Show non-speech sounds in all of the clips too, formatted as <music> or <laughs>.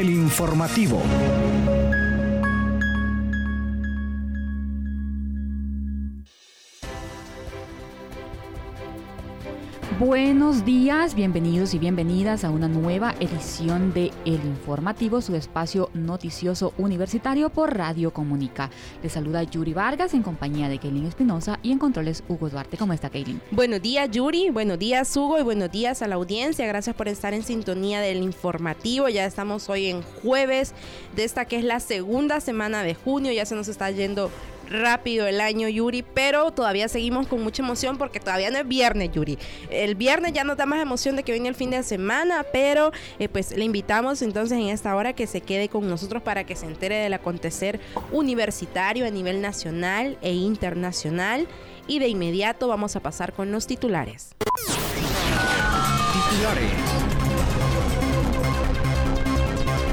El informativo. Buenos días, bienvenidos y bienvenidas a una nueva edición de El Informativo, su espacio noticioso universitario por Radio Comunica. Les saluda Yuri Vargas en compañía de Kaylin Espinosa y en controles Hugo Duarte. ¿Cómo está Kaylin? Buenos días Yuri, buenos días Hugo y buenos días a la audiencia. Gracias por estar en sintonía del Informativo. Ya estamos hoy en jueves de esta que es la segunda semana de junio. Ya se nos está yendo rápido el año, Yuri, pero todavía seguimos con mucha emoción porque todavía no es viernes, Yuri. El viernes ya nos da más emoción de que viene el fin de semana, pero eh, pues le invitamos entonces en esta hora que se quede con nosotros para que se entere del acontecer universitario a nivel nacional e internacional. Y de inmediato vamos a pasar con los titulares. Titulares.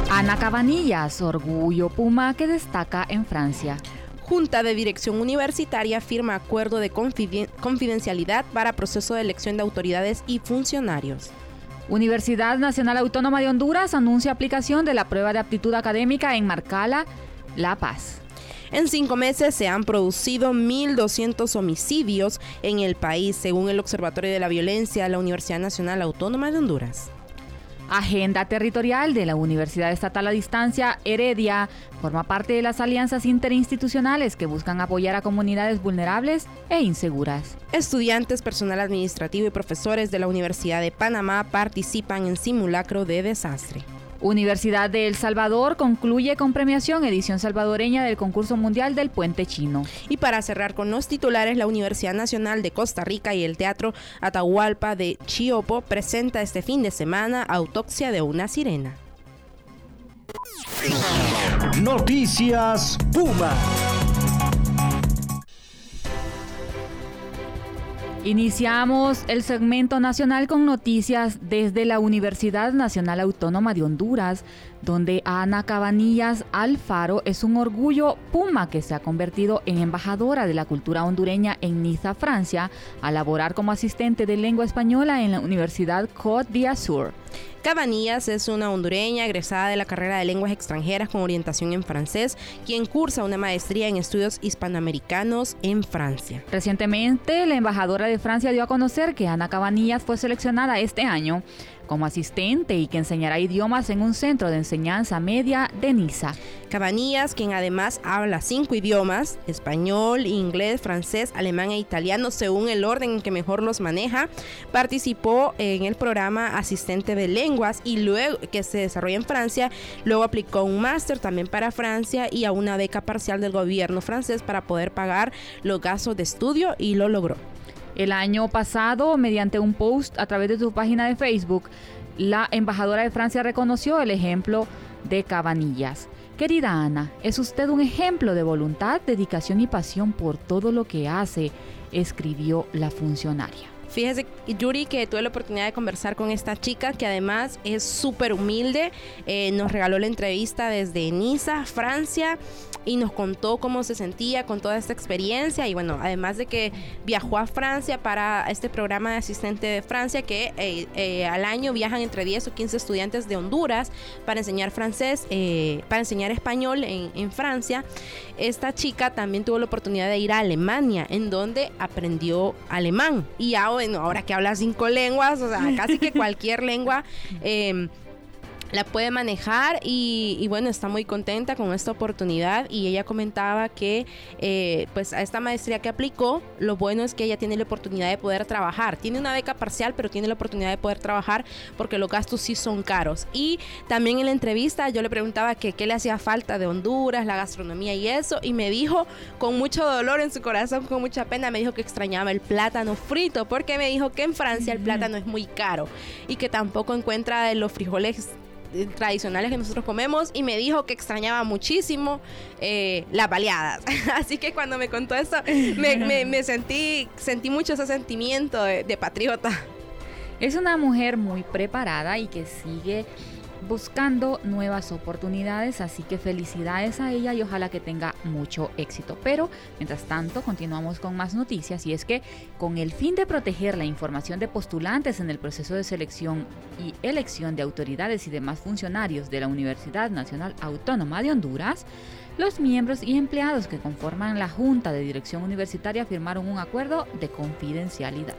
Ana Cabanillas, orgullo Puma que destaca en Francia. Junta de Dirección Universitaria firma acuerdo de confidencialidad para proceso de elección de autoridades y funcionarios. Universidad Nacional Autónoma de Honduras anuncia aplicación de la prueba de aptitud académica en Marcala, La Paz. En cinco meses se han producido 1.200 homicidios en el país, según el Observatorio de la Violencia de la Universidad Nacional Autónoma de Honduras. Agenda territorial de la Universidad Estatal a Distancia Heredia forma parte de las alianzas interinstitucionales que buscan apoyar a comunidades vulnerables e inseguras. Estudiantes, personal administrativo y profesores de la Universidad de Panamá participan en simulacro de desastre. Universidad de El Salvador concluye con premiación edición salvadoreña del concurso mundial del puente chino. Y para cerrar con los titulares, la Universidad Nacional de Costa Rica y el Teatro Atahualpa de Chiopo presenta este fin de semana Autopsia de una sirena. Noticias Puma. Iniciamos el segmento nacional con noticias desde la Universidad Nacional Autónoma de Honduras, donde Ana Cabanillas Alfaro es un orgullo puma que se ha convertido en embajadora de la cultura hondureña en Niza, Francia, a laborar como asistente de lengua española en la Universidad Côte d'Azur. Cabanillas es una hondureña egresada de la carrera de lenguas extranjeras con orientación en francés, quien cursa una maestría en estudios hispanoamericanos en Francia. Recientemente, la embajadora de Francia dio a conocer que Ana Cabanillas fue seleccionada este año como asistente y que enseñará idiomas en un centro de enseñanza media de Niza. Cabanillas, quien además habla cinco idiomas, español, inglés, francés, alemán e italiano, según el orden en que mejor los maneja, participó en el programa Asistente de Lenguas y luego que se desarrolla en Francia, luego aplicó un máster también para Francia y a una beca parcial del gobierno francés para poder pagar los gastos de estudio y lo logró. El año pasado, mediante un post a través de su página de Facebook, la embajadora de Francia reconoció el ejemplo de Cabanillas. Querida Ana, es usted un ejemplo de voluntad, dedicación y pasión por todo lo que hace, escribió la funcionaria. Fíjese, Yuri, que tuve la oportunidad de conversar con esta chica que además es súper humilde. Eh, nos regaló la entrevista desde Niza, Francia, y nos contó cómo se sentía con toda esta experiencia. Y bueno, además de que viajó a Francia para este programa de asistente de Francia, que eh, eh, al año viajan entre 10 o 15 estudiantes de Honduras para enseñar francés, para enseñar español en, en Francia. Esta chica también tuvo la oportunidad de ir a Alemania, en donde aprendió alemán. Y ahora ahora que habla cinco lenguas, o sea, casi que cualquier lengua. <laughs> Eh, la puede manejar y, bueno, está muy contenta con esta oportunidad y ella comentaba que eh, pues a esta maestría que aplicó, lo bueno es que ella tiene la oportunidad de poder trabajar. Tiene una beca parcial, pero tiene la oportunidad de poder trabajar porque los gastos sí son caros. Y también en la entrevista yo le preguntaba que qué le hacía falta de Honduras, la gastronomía y eso, y me dijo con mucho dolor en su corazón, con mucha pena, me dijo que extrañaba el plátano frito porque me dijo que en Francia el plátano es muy caro y que tampoco encuentra los frijoles tradicionales que nosotros comemos y me dijo que extrañaba muchísimo eh, las baleadas. <laughs> Así que cuando me contó eso, me, <laughs> sentí, sentí mucho ese sentimiento de, patriota. Es una mujer muy preparada y que sigue buscando nuevas oportunidades, así que felicidades a ella y ojalá que tenga mucho éxito. Pero, mientras tanto, continuamos con más noticias y es que con el fin de proteger la información de postulantes en el proceso de selección y elección de autoridades y demás funcionarios de la Universidad Nacional Autónoma de Honduras, los miembros y empleados que conforman la Junta de Dirección Universitaria firmaron un acuerdo de confidencialidad.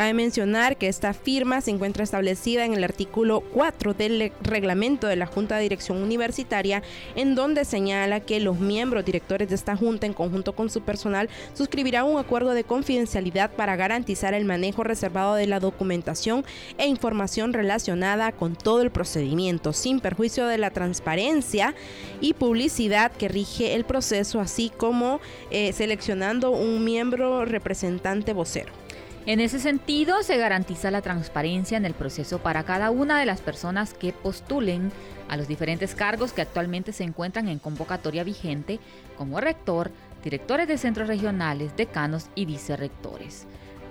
Cabe mencionar que esta firma se encuentra establecida en el artículo 4 del reglamento de la Junta de Dirección Universitaria, en donde señala que los miembros directores de esta Junta, en conjunto con su personal, suscribirán un acuerdo de confidencialidad para garantizar el manejo reservado de la documentación e información relacionada con todo el procedimiento, sin perjuicio de la transparencia y publicidad que rige el proceso, así como eh, seleccionando un miembro representante vocero. En ese sentido, se garantiza la transparencia en el proceso para cada una de las personas que postulen a los diferentes cargos que actualmente se encuentran en convocatoria vigente, como rector, directores de centros regionales, decanos y vicerrectores.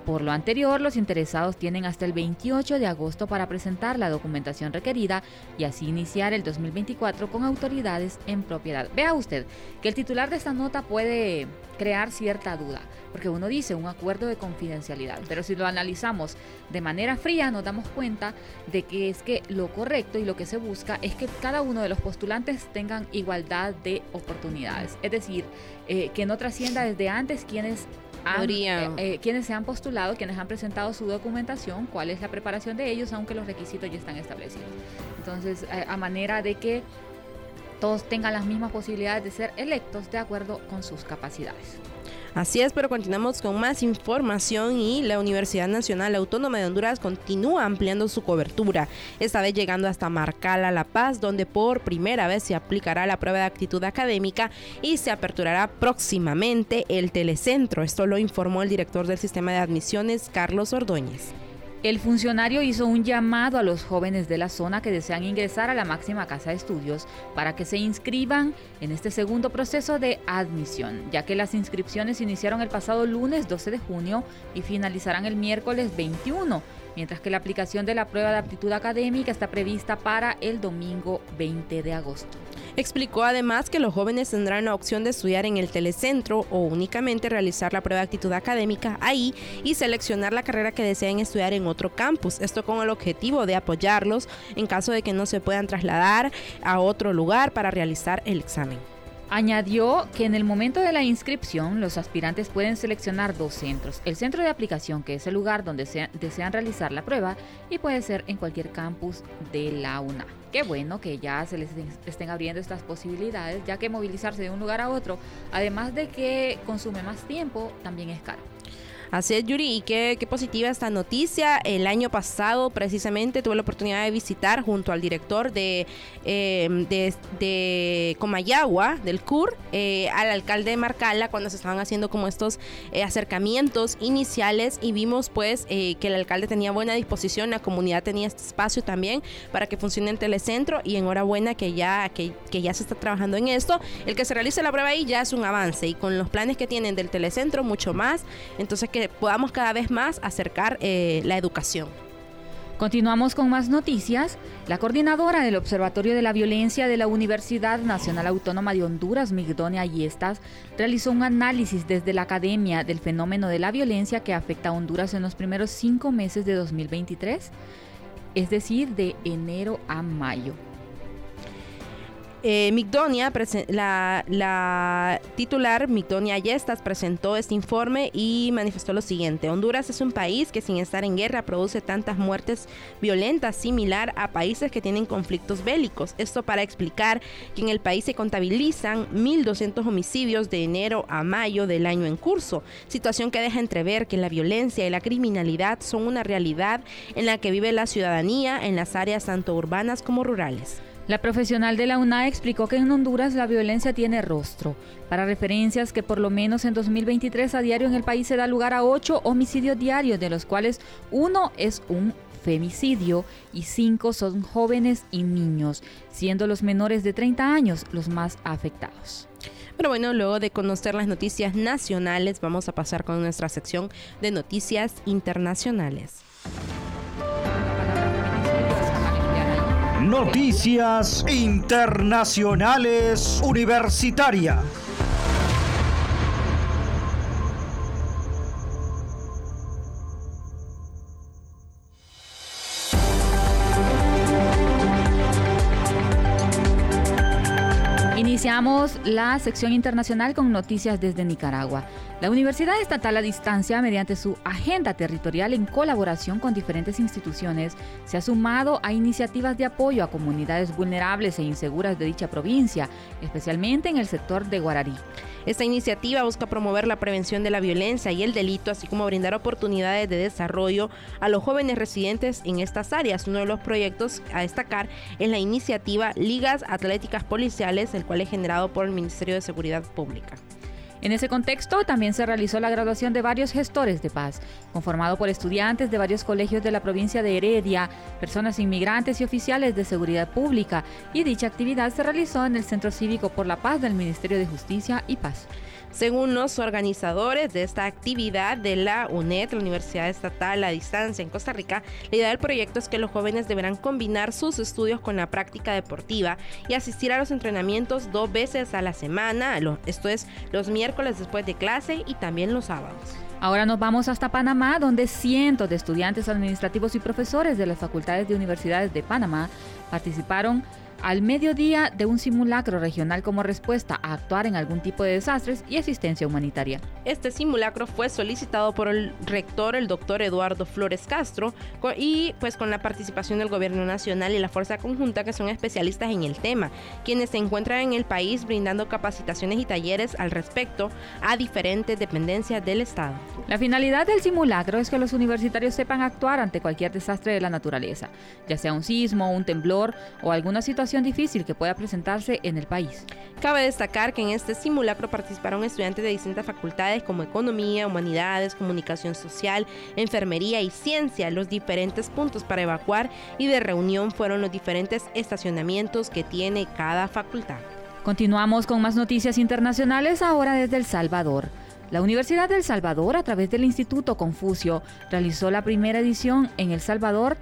Por lo anterior, los interesados tienen hasta el 28 de agosto para presentar la documentación requerida y así iniciar el 2024 con autoridades en propiedad. Vea usted que el titular de esta nota puede crear cierta duda, porque uno dice un acuerdo de confidencialidad, pero si lo analizamos de manera fría nos damos cuenta de que es que lo correcto y lo que se busca es que cada uno de los postulantes tengan igualdad de oportunidades, es decir, eh, que no trascienda desde antes quienes eh, eh, quienes se han postulado, quienes han presentado su documentación, cuál es la preparación de ellos, aunque los requisitos ya están establecidos. Entonces, eh, a manera de que todos tengan las mismas posibilidades de ser electos de acuerdo con sus capacidades. Así es, pero continuamos con más información y la Universidad Nacional Autónoma de Honduras continúa ampliando su cobertura, esta vez llegando hasta Marcala La Paz, donde por primera vez se aplicará la prueba de actitud académica y se aperturará próximamente el telecentro. Esto lo informó el director del sistema de admisiones, Carlos Ordóñez. El funcionario hizo un llamado a los jóvenes de la zona que desean ingresar a la máxima casa de estudios para que se inscriban en este segundo proceso de admisión, ya que las inscripciones iniciaron el pasado lunes 12 de junio y finalizarán el miércoles 21 mientras que la aplicación de la prueba de aptitud académica está prevista para el domingo 20 de agosto. Explicó además que los jóvenes tendrán la opción de estudiar en el telecentro o únicamente realizar la prueba de actitud académica ahí y seleccionar la carrera que deseen estudiar en otro campus. Esto con el objetivo de apoyarlos en caso de que no se puedan trasladar a otro lugar para realizar el examen. Añadió que en el momento de la inscripción los aspirantes pueden seleccionar dos centros. El centro de aplicación, que es el lugar donde desean realizar la prueba, y puede ser en cualquier campus de la UNA. Qué bueno que ya se les estén abriendo estas posibilidades, ya que movilizarse de un lugar a otro, además de que consume más tiempo, también es caro. Así es, Yuri, y qué, positiva esta noticia. El año pasado, precisamente, tuve la oportunidad de visitar junto al director de, em, de, Comayagua, del CUR, eh, al alcalde de Marcala, cuando se estaban haciendo como estos eh, acercamientos iniciales y vimos pues eh, que el alcalde tenía buena disposición, la comunidad tenía este espacio también para que funcione el telecentro y enhorabuena que ya, que, que ya se está trabajando en esto. El que se realice la prueba ahí ya es un avance y con los planes que tienen del telecentro mucho más. Entonces que podamos cada vez más acercar eh, la educación. Continuamos con más noticias. La coordinadora del Observatorio de la Violencia de la Universidad Nacional Autónoma de Honduras, Migdonia Ayestas, realizó un análisis desde la academia del fenómeno de la violencia que afecta a Honduras en los primeros cinco meses de 2023, es decir, de enero a mayo. Eh, Migdonia, la, titular Migdonia Yestas presentó este informe y manifestó lo siguiente. Honduras es un país que sin estar en guerra produce tantas muertes violentas similar a países que tienen conflictos bélicos. Esto para explicar que en el país se contabilizan 1.200 homicidios de enero a mayo del año en curso, situación que deja entrever que la violencia y la criminalidad son una realidad en la que vive la ciudadanía en las áreas tanto urbanas como rurales. La profesional de la UNA explicó que en Honduras la violencia tiene rostro, para referencias que por lo menos en 2023 a diario en el país se da lugar a ocho homicidios diarios, de los cuales uno es un femicidio y cinco son jóvenes y niños, siendo los menores de 30 años los más afectados. Pero bueno, luego de conocer las noticias nacionales, vamos a pasar con nuestra sección de noticias internacionales. Noticias Internacionales Universitarias. Iniciamos la sección internacional con noticias desde Nicaragua. La Universidad Estatal a Distancia, mediante su agenda territorial en colaboración con diferentes instituciones, se ha sumado a iniciativas de apoyo a comunidades vulnerables e inseguras de dicha provincia, especialmente en el sector de Guararí. Esta iniciativa busca promover la prevención de la violencia y el delito, así como brindar oportunidades de desarrollo a los jóvenes residentes en estas áreas. Uno de los proyectos a destacar es la iniciativa Ligas Atléticas Policiales, el cual es generado por el Ministerio de Seguridad Pública. En ese contexto también se realizó la graduación de varios gestores de paz, conformado por estudiantes de varios colegios de la provincia de Heredia, personas inmigrantes y oficiales de seguridad pública, y dicha actividad se realizó en el Centro Cívico por la Paz del Ministerio de Justicia y Paz. Según los organizadores de esta actividad de la UNED, la Universidad Estatal a Distancia en Costa Rica, la idea del proyecto es que los jóvenes deberán combinar sus estudios con la práctica deportiva y asistir a los entrenamientos dos veces a la semana, esto es los miércoles después de clase y también los sábados. Ahora nos vamos hasta Panamá, donde cientos de estudiantes administrativos y profesores de las facultades de universidades de Panamá participaron al mediodía de un simulacro regional como respuesta a actuar en algún tipo de desastres y asistencia humanitaria. Este simulacro fue solicitado por el rector, el doctor Eduardo Flores Castro, y pues con la participación del gobierno nacional y la fuerza conjunta que son especialistas en el tema, quienes se encuentran en el país brindando capacitaciones y talleres al respecto a diferentes dependencias del Estado. La finalidad del simulacro es que los universitarios sepan actuar ante cualquier desastre de la naturaleza, ya sea un sismo, un temblor o alguna situación difícil que pueda presentarse en el país. Cabe destacar que en este simulacro participaron estudiantes de distintas facultades como Economía, Humanidades, Comunicación Social, Enfermería y Ciencia. Los diferentes puntos para evacuar y de reunión fueron los diferentes estacionamientos que tiene cada facultad. Continuamos con más noticias internacionales ahora desde El Salvador. La Universidad del Salvador, a través del Instituto Confucio, realizó la primera edición en El Salvador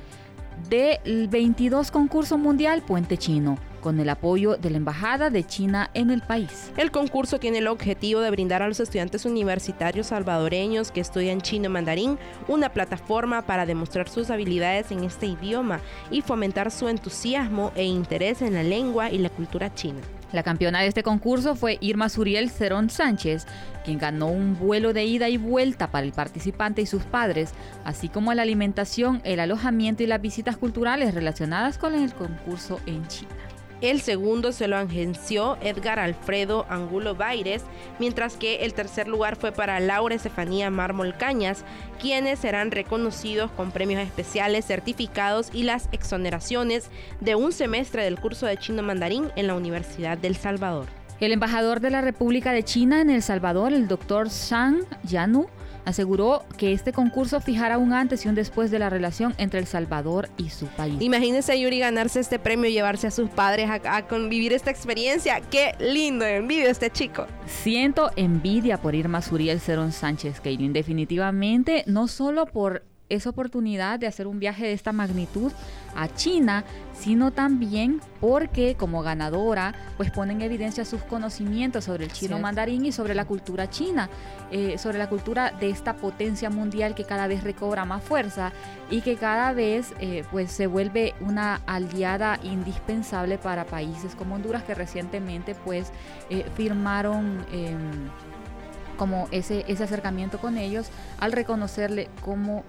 del 22 concurso mundial Puente Chino con el apoyo de la Embajada de China en el país. El concurso tiene el objetivo de brindar a los estudiantes universitarios salvadoreños que estudian chino mandarín una plataforma para demostrar sus habilidades en este idioma y fomentar su entusiasmo e interés en la lengua y la cultura china. La campeona de este concurso fue Irma Suriel Cerón Sánchez, quien ganó un vuelo de ida y vuelta para el participante y sus padres, así como la alimentación, el alojamiento y las visitas culturales relacionadas con el concurso en China. El segundo se lo agenció Edgar Alfredo Angulo Baires, mientras que el tercer lugar fue para Laura Estefanía Mármol Cañas, quienes serán reconocidos con premios especiales, certificados y las exoneraciones de un semestre del curso de chino mandarín en la Universidad del Salvador. El embajador de la República de China en El Salvador, el doctor Shang Yanu, aseguró que este concurso fijará un antes y un después de la relación entre El Salvador y su país. Imagínese Yuri ganarse este premio y llevarse a sus padres a, convivir esta experiencia. ¡Qué lindo! Envidio este chico. Siento envidia por Irma Suriel Cerón Sánchez Keilin. Definitivamente, no solo por esa oportunidad de hacer un viaje de esta magnitud a China, sino también porque como ganadora pues pone en evidencia sus conocimientos sobre el chino mandarín y sobre la cultura china, eh, sobre la cultura de esta potencia mundial que cada vez recobra más fuerza y que cada vez eh, pues se vuelve una aliada indispensable para países como Honduras que recientemente pues eh, firmaron em, como ese, ese acercamiento con ellos al reconocerle como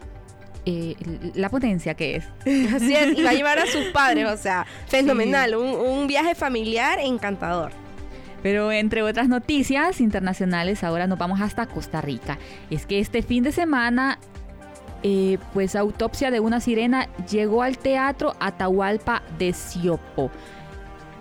eh, la potencia que es. <laughs> Así es, y va a llevar a sus padres, o sea, fenomenal, un, viaje familiar encantador. Pero entre otras noticias internacionales, ahora nos vamos hasta Costa Rica. Es que este fin de semana, eh, pues Autopsia de una Sirena llegó al Teatro Atahualpa de Siopo.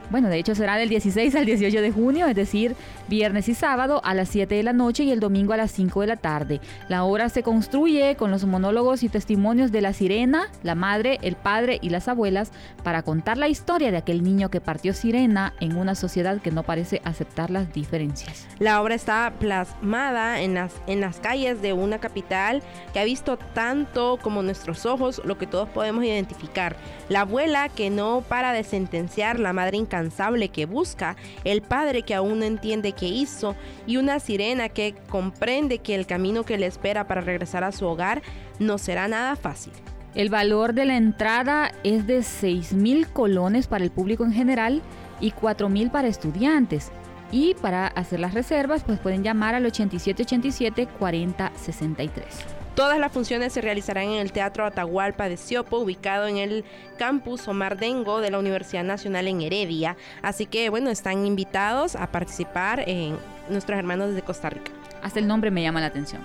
Bueno, de hecho será del 16 al 18 de junio, es decir, viernes y sábado a las 7 de la noche y el domingo a las 5 de la tarde. La obra se construye con los monólogos y testimonios de la sirena, la madre, el padre y las abuelas para contar la historia de aquel niño que partió sirena en una sociedad que no parece aceptar las diferencias. La obra está plasmada en las, en las calles de una capital que ha visto tanto como nuestros ojos lo que todos podemos identificar. La abuela que no para de sentenciar, la madre incansable que busca, el padre que aún no entiende qué hizo y una sirena que comprende que el camino que le espera para regresar a su hogar no será nada fácil. El valor de la entrada es de 6 mil colones para el público en general y 4 mil para estudiantes. Y para hacer las reservas, pues pueden llamar al 8787 4063. Todas las funciones se realizarán en el Teatro Atahualpa de Siopo, ubicado en el campus Omar Dengo de la Universidad Nacional en Heredia. Así que, bueno, están invitados a participar en nuestros hermanos desde Costa Rica. Hasta el nombre me llama la atención,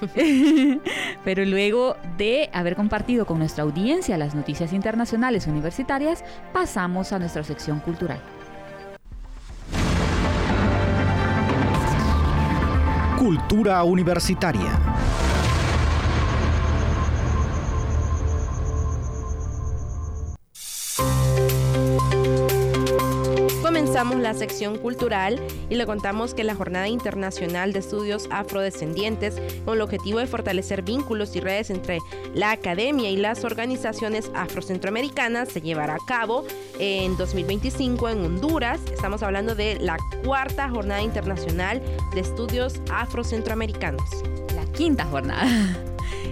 <laughs> Pero luego de haber compartido con nuestra audiencia las noticias internacionales universitarias, pasamos a nuestra sección cultural. Cultura Universitaria. La sección cultural y le contamos que la Jornada Internacional de Estudios Afrodescendientes, con el objetivo de fortalecer vínculos y redes entre la academia y las organizaciones afrocentroamericanas, se llevará a cabo en 2025 en Honduras. Estamos hablando de la cuarta Jornada Internacional de Estudios Afrocentroamericanos. La quinta jornada.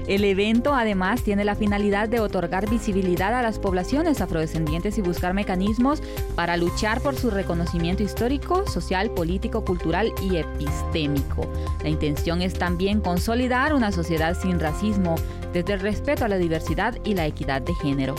El evento además tiene la finalidad de otorgar visibilidad a las poblaciones afrodescendientes y buscar mecanismos para luchar por su reconocimiento histórico, social, político, cultural y epistémico. La intención es también consolidar una sociedad sin racismo desde el respeto a la diversidad y la equidad de género.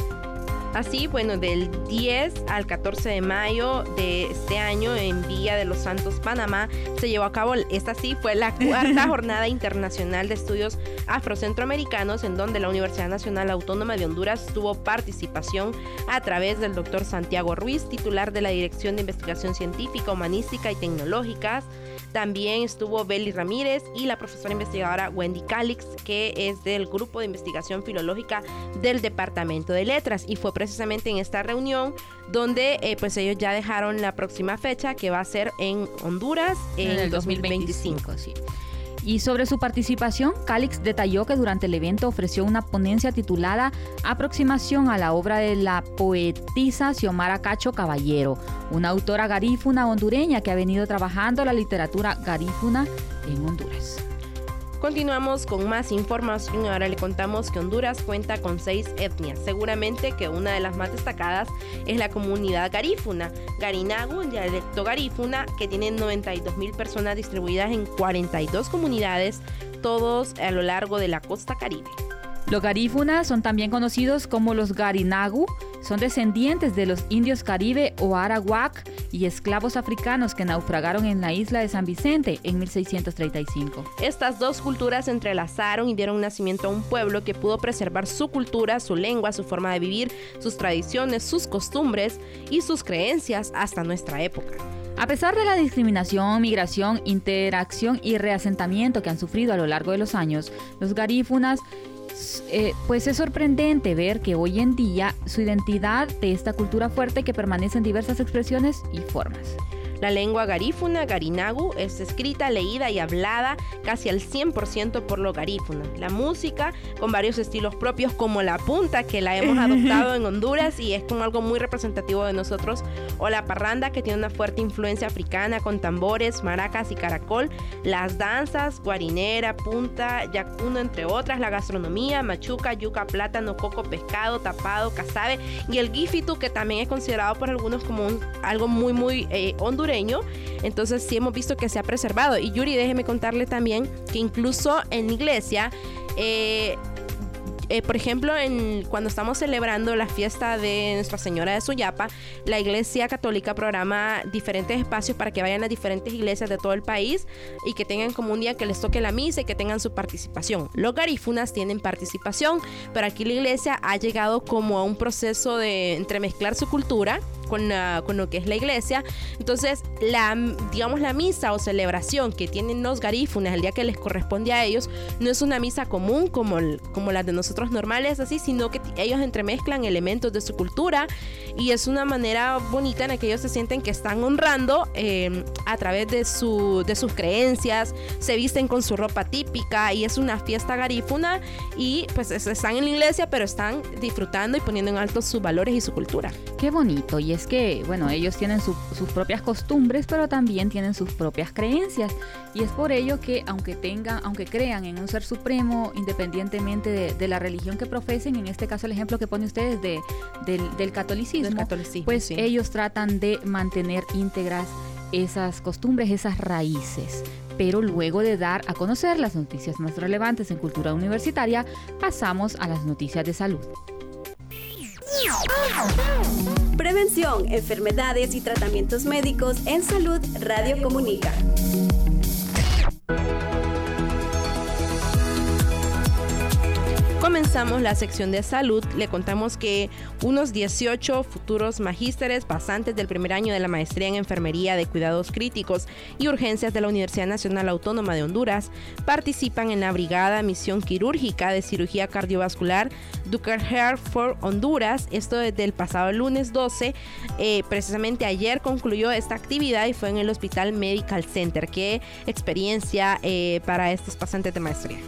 Así, bueno, del 10 al 14 de mayo de este año en Villa de los Santos, Panamá, se llevó a cabo, esta sí fue la cuarta <laughs> jornada internacional de estudios afrocentroamericanos, en donde la Universidad Nacional Autónoma de Honduras tuvo participación a través del doctor Santiago Ruiz, titular de la Dirección de Investigación Científica, Humanística y Tecnológicas. También estuvo Beli Ramírez y la profesora investigadora Wendy Calix, que es del Grupo de Investigación Filológica del Departamento de Letras. Y fue precisamente en esta reunión donde eh, pues ellos ya dejaron la próxima fecha que va a ser en Honduras en, el 2025. sí. Y sobre su participación, Calix detalló que durante el evento ofreció una ponencia titulada Aproximación a la obra de la poetisa Xiomara Cacho Caballero, una autora garífuna hondureña que ha venido trabajando la literatura garífuna en Honduras. Continuamos con más información. Ahora le contamos que Honduras cuenta con seis etnias. Seguramente que una de las más destacadas es la comunidad garífuna. Garinagu, el dialecto garífuna, que tiene 92 mil personas distribuidas en 42 comunidades, todos a lo largo de la costa caribe. Los garífunas son también conocidos como los garinagu, son descendientes de los indios caribe o arawak y esclavos africanos que naufragaron en la isla de San Vicente en 1635. Estas dos culturas se entrelazaron y dieron nacimiento a un pueblo que pudo preservar su cultura, su lengua, su forma de vivir, sus tradiciones, sus costumbres y sus creencias hasta nuestra época. A pesar de la discriminación, migración, interacción y reasentamiento que han sufrido a lo largo de los años, los garífunas eh, pues es sorprendente ver que hoy en día su identidad de esta cultura fuerte que permanece en diversas expresiones y formas. La lengua garífuna, garinagu, es escrita, leída y hablada casi al 100% por los garífunas. La música, con varios estilos propios como la punta, que la hemos adoptado en Honduras y es como algo muy representativo de nosotros, o la parranda, que tiene una fuerte influencia africana con tambores, maracas y caracol, las danzas, guarinera, punta, yacuno, entre otras, la gastronomía, machuca, yuca, plátano, coco, pescado, tapado, casabe y el gifitu, que también es considerado por algunos como algo muy, muy eh, hondureño entonces sí hemos visto que se ha preservado. Y Yuri, déjeme contarle también que incluso en iglesia, eh, eh, por ejemplo, en, cuando estamos celebrando la fiesta de Nuestra Señora de Suyapa, la Iglesia Católica programa diferentes espacios para que vayan a diferentes iglesias de todo el país y que tengan como un día que les toque la misa y que tengan su participación. Los garífunas tienen participación, pero aquí la iglesia ha llegado como a un proceso de entremezclar su cultura con, con lo que es la iglesia. Entonces, la, digamos, la misa o celebración que tienen los garífunas el día que les corresponde a ellos, no es una misa común como, como las de nosotros normales, así, sino que ellos entremezclan elementos de su cultura y es una manera bonita en la que ellos se sienten que están honrando em, a través de, su, de sus creencias, se visten con su ropa típica y es una fiesta garífuna y pues están en la iglesia, pero están disfrutando y poniendo en alto sus valores y su cultura. Qué bonito, y es que, bueno, ellos tienen sus propias costumbres, pero también tienen sus propias creencias. Y es por ello que, aunque tengan, aunque crean en un ser supremo, independientemente de, la religión que profesen, en este caso el ejemplo que pone ustedes de, del, catolicismo, pues ellos tratan de mantener íntegras esas costumbres, esas raíces. Pero luego de dar a conocer las noticias más relevantes en cultura universitaria, pasamos a las noticias de salud. Prevención, enfermedades y tratamientos médicos en salud Radio Comunica. Comenzamos la sección de salud, le contamos que unos 18 futuros magísteres pasantes del primer año de la maestría en enfermería de cuidados críticos y urgencias de la Universidad Nacional Autónoma de Honduras participan en la Brigada Misión Quirúrgica de Cirugía Cardiovascular Duker Heart for Honduras. Esto desde el pasado lunes 12. Eh, precisamente ayer concluyó esta actividad y fue en el Hospital Medical Center. Qué experiencia eh, para estos pasantes de maestría.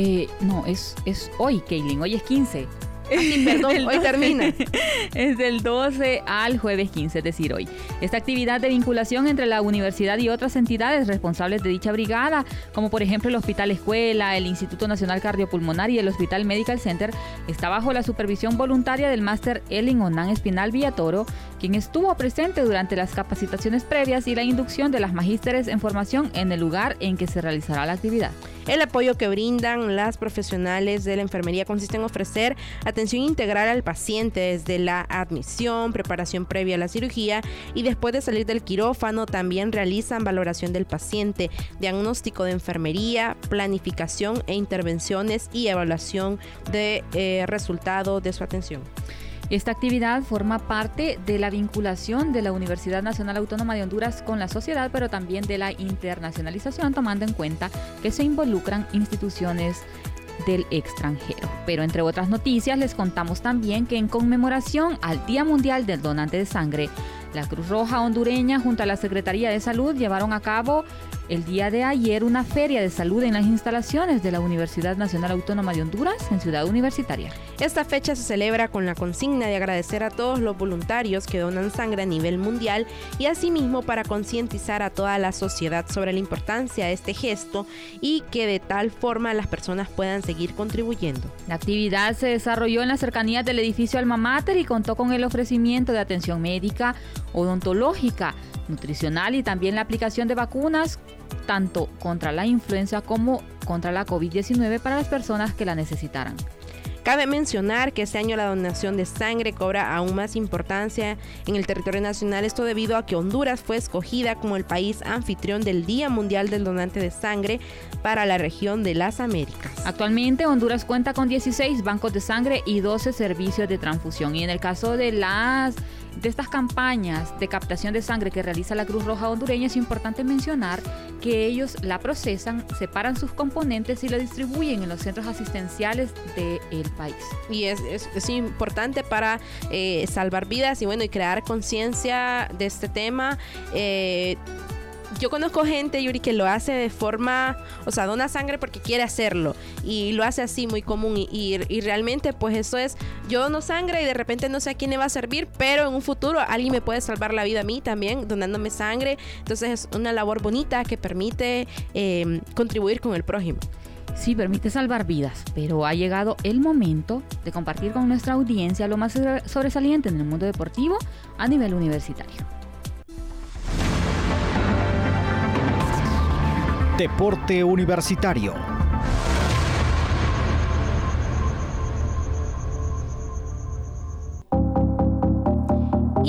Eh, no, es, es hoy, Kaylin, hoy es 15. <laughs> perdón, hoy termina. <laughs> Es del 12 al jueves 15, es decir, hoy. Esta actividad de vinculación entre la universidad y otras entidades responsables de dicha brigada, como por ejemplo el Hospital Escuela, el Instituto Nacional Cardiopulmonar y el Hospital Medical Center, está bajo la supervisión voluntaria del máster Ellen Onan Espinal Villatoro, quien estuvo presente durante las capacitaciones previas y la inducción de las magísteres en formación en el lugar en que se realizará la actividad. El apoyo que brindan las profesionales de la enfermería consiste en ofrecer atención integral al paciente desde la admisión, preparación previa a la cirugía y después de salir del quirófano también realizan valoración del paciente, diagnóstico de enfermería, planificación e intervenciones y evaluación de eh, resultado de su atención. Esta actividad forma parte de la vinculación de la Universidad Nacional Autónoma de Honduras con la sociedad, pero también de la internacionalización, tomando en cuenta que se involucran instituciones del extranjero. Pero entre otras noticias les contamos también que en conmemoración al Día Mundial del Donante de Sangre, la Cruz Roja hondureña junto a la Secretaría de Salud llevaron a cabo el día de ayer una feria de salud en las instalaciones de la Universidad Nacional Autónoma de Honduras en Ciudad Universitaria. Esta fecha se celebra con la consigna de agradecer a todos los voluntarios que donan sangre a nivel mundial y asimismo para concientizar a toda la sociedad sobre la importancia de este gesto y que de tal forma las personas puedan seguir contribuyendo. La actividad se desarrolló en las cercanías del edificio Alma Mater y contó con el ofrecimiento de atención médica, odontológica, nutricional y también la aplicación de vacunas tanto contra la influenza como contra la COVID-19 para las personas que la necesitaran. Cabe mencionar que este año la donación de sangre cobra aún más importancia en el territorio nacional, esto debido a que Honduras fue escogida como el país anfitrión del Día Mundial del Donante de Sangre para la región de las Américas. Actualmente Honduras cuenta con 16 bancos de sangre y 12 servicios de transfusión y en el caso de las de estas campañas de captación de sangre que realiza la Cruz Roja hondureña es importante mencionar que ellos la procesan, separan sus componentes y la distribuyen en los centros asistenciales del país. Y es, es, importante para eh, salvar vidas y bueno, y crear conciencia de este tema. Eh, yo conozco gente, Yuri, que lo hace de forma, o sea, dona sangre porque quiere hacerlo y lo hace así muy común y, realmente pues eso es, yo dono sangre y de repente no sé a quién le va a servir, pero en un futuro alguien me puede salvar la vida a mí también donándome sangre, entonces es una labor bonita que permite em, contribuir con el prójimo. Sí, permite salvar vidas, pero ha llegado el momento de compartir con nuestra audiencia lo más sobresaliente en el mundo deportivo a nivel universitario. Deporte Universitario.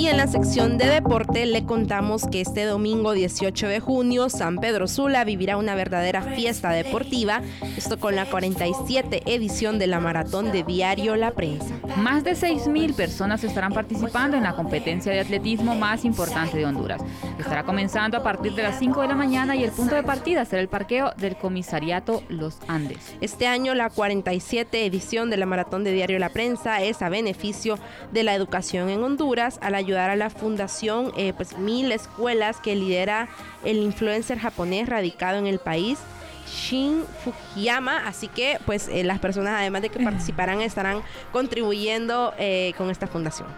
Y en la sección de deporte le contamos que este domingo 18 de junio San Pedro Sula vivirá una verdadera fiesta deportiva, esto con la 47 edición de la Maratón de Diario La Prensa. Más de 6.000 personas estarán participando en la competencia de atletismo más importante de Honduras. Estará comenzando a partir de las 5 de la mañana y el punto de partida será el parqueo del comisariato Los Andes. Este año la 47 edición de la Maratón de Diario La Prensa es a beneficio de la educación en Honduras al ayudar a la fundación eh, pues, Mil Escuelas que lidera el influencer japonés radicado en el país. Shin Fukuyama, así que pues eh, las personas además de que <laughs> participarán estarán contribuyendo eh, con esta fundación.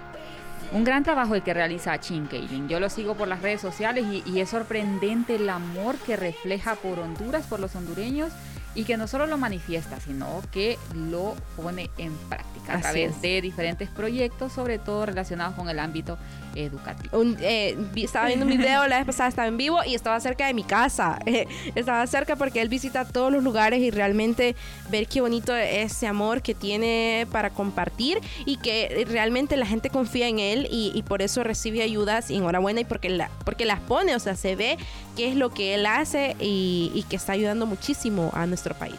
Un gran trabajo el que realiza Chin Kaylin. Yo lo sigo por las redes sociales y, y es sorprendente el amor que refleja por Honduras, por los hondureños y que no solo lo manifiesta, sino que lo pone en práctica a través de diferentes proyectos, sobre todo relacionados con el ámbito educativo. Eh, estaba viendo un video la vez pasada, estaba en vivo y estaba cerca de mi casa. <laughs> estaba cerca porque él visita todos los lugares y realmente ver qué bonito es ese amor que tiene para compartir y que realmente la gente confía en él y, por eso recibe ayudas y enhorabuena y porque, porque las pone, o sea, se ve qué es lo que él hace y que está ayudando muchísimo a nuestro país.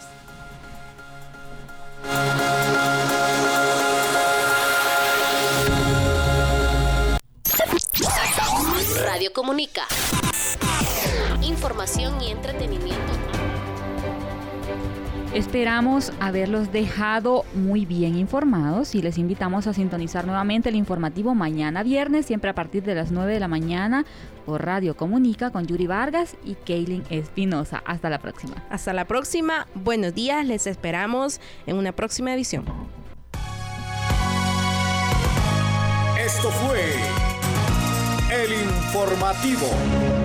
Radio Comunica. Información y entretenimiento. Esperamos haberlos dejado muy bien informados y les invitamos a sintonizar nuevamente el informativo mañana viernes, siempre a partir de las 9 de la mañana por Radio Comunica con Yuri Vargas y Kaylin Espinosa. Hasta la próxima. Hasta la próxima. Buenos días. Les esperamos en una próxima edición. Esto fue el informativo.